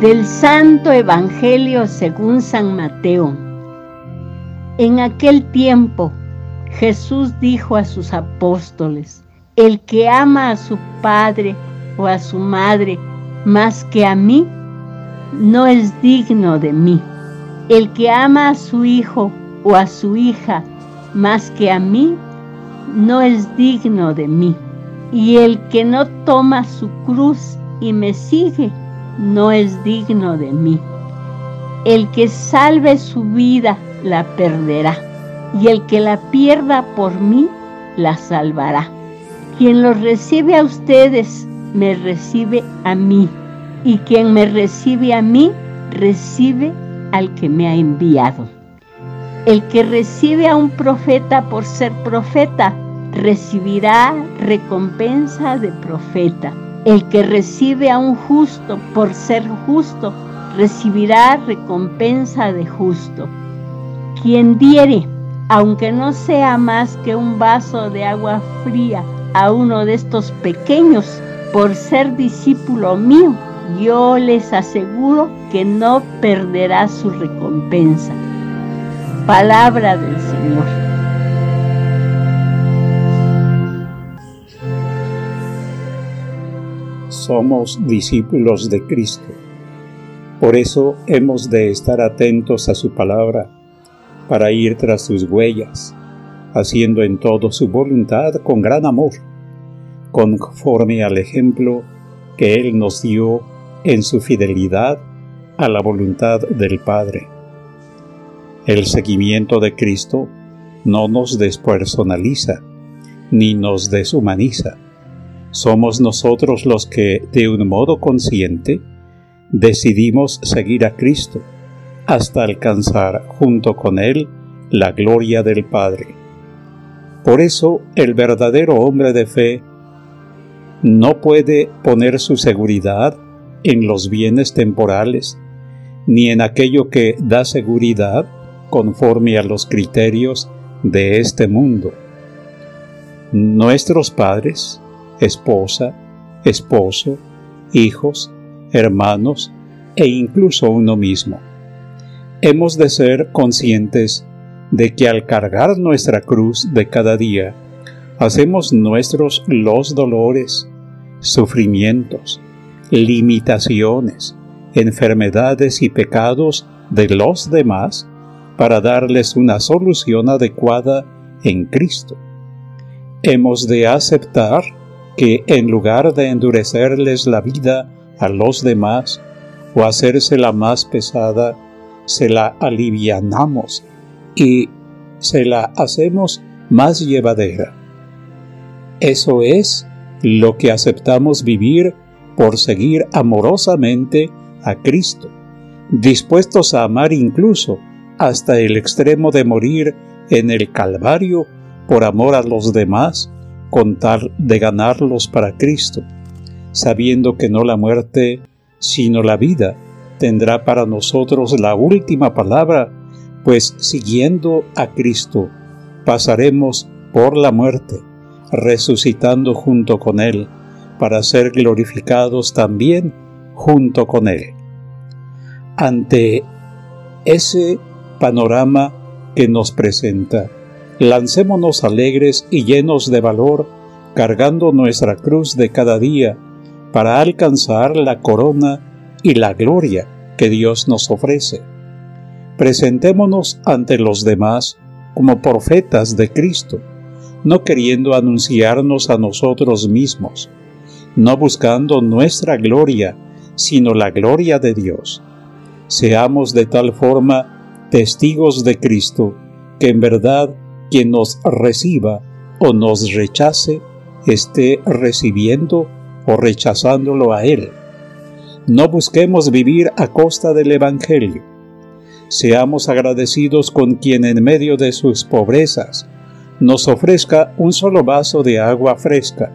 Del Santo Evangelio según San Mateo. En aquel tiempo Jesús dijo a sus apóstoles, el que ama a su padre o a su madre más que a mí, no es digno de mí. El que ama a su hijo o a su hija más que a mí, no es digno de mí. Y el que no toma su cruz y me sigue, no es digno de mí. El que salve su vida, la perderá. Y el que la pierda por mí, la salvará. Quien los recibe a ustedes, me recibe a mí. Y quien me recibe a mí, recibe al que me ha enviado. El que recibe a un profeta por ser profeta, recibirá recompensa de profeta. El que recibe a un justo por ser justo, recibirá recompensa de justo. Quien diere, aunque no sea más que un vaso de agua fría, a uno de estos pequeños, por ser discípulo mío, yo les aseguro que no perderá su recompensa. Palabra del Señor. Somos discípulos de Cristo. Por eso hemos de estar atentos a su palabra, para ir tras sus huellas, haciendo en todo su voluntad con gran amor, conforme al ejemplo que Él nos dio en su fidelidad a la voluntad del Padre. El seguimiento de Cristo no nos despersonaliza, ni nos deshumaniza, somos nosotros los que, de un modo consciente, decidimos seguir a Cristo hasta alcanzar junto con Él la gloria del Padre. Por eso el verdadero hombre de fe no puede poner su seguridad en los bienes temporales, ni en aquello que da seguridad conforme a los criterios de este mundo. Nuestros padres, esposa, esposo, hijos, hermanos e incluso uno mismo. Hemos de ser conscientes de que al cargar nuestra cruz de cada día, hacemos nuestros los dolores, sufrimientos, limitaciones, enfermedades y pecados de los demás para darles una solución adecuada en Cristo. Hemos de aceptar que en lugar de endurecerles la vida a los demás o hacérsela más pesada, se la alivianamos y se la hacemos más llevadera. Eso es lo que aceptamos vivir por seguir amorosamente a Cristo, dispuestos a amar incluso hasta el extremo de morir en el Calvario por amor a los demás con tal de ganarlos para Cristo, sabiendo que no la muerte, sino la vida tendrá para nosotros la última palabra, pues siguiendo a Cristo pasaremos por la muerte, resucitando junto con Él, para ser glorificados también junto con Él. Ante ese panorama que nos presenta, Lancémonos alegres y llenos de valor, cargando nuestra cruz de cada día, para alcanzar la corona y la gloria que Dios nos ofrece. Presentémonos ante los demás como profetas de Cristo, no queriendo anunciarnos a nosotros mismos, no buscando nuestra gloria, sino la gloria de Dios. Seamos de tal forma testigos de Cristo, que en verdad quien nos reciba o nos rechace esté recibiendo o rechazándolo a Él. No busquemos vivir a costa del Evangelio. Seamos agradecidos con quien en medio de sus pobrezas nos ofrezca un solo vaso de agua fresca,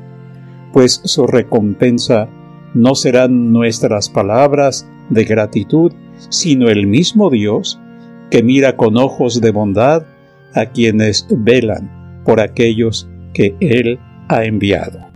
pues su recompensa no serán nuestras palabras de gratitud, sino el mismo Dios que mira con ojos de bondad a quienes velan por aquellos que Él ha enviado.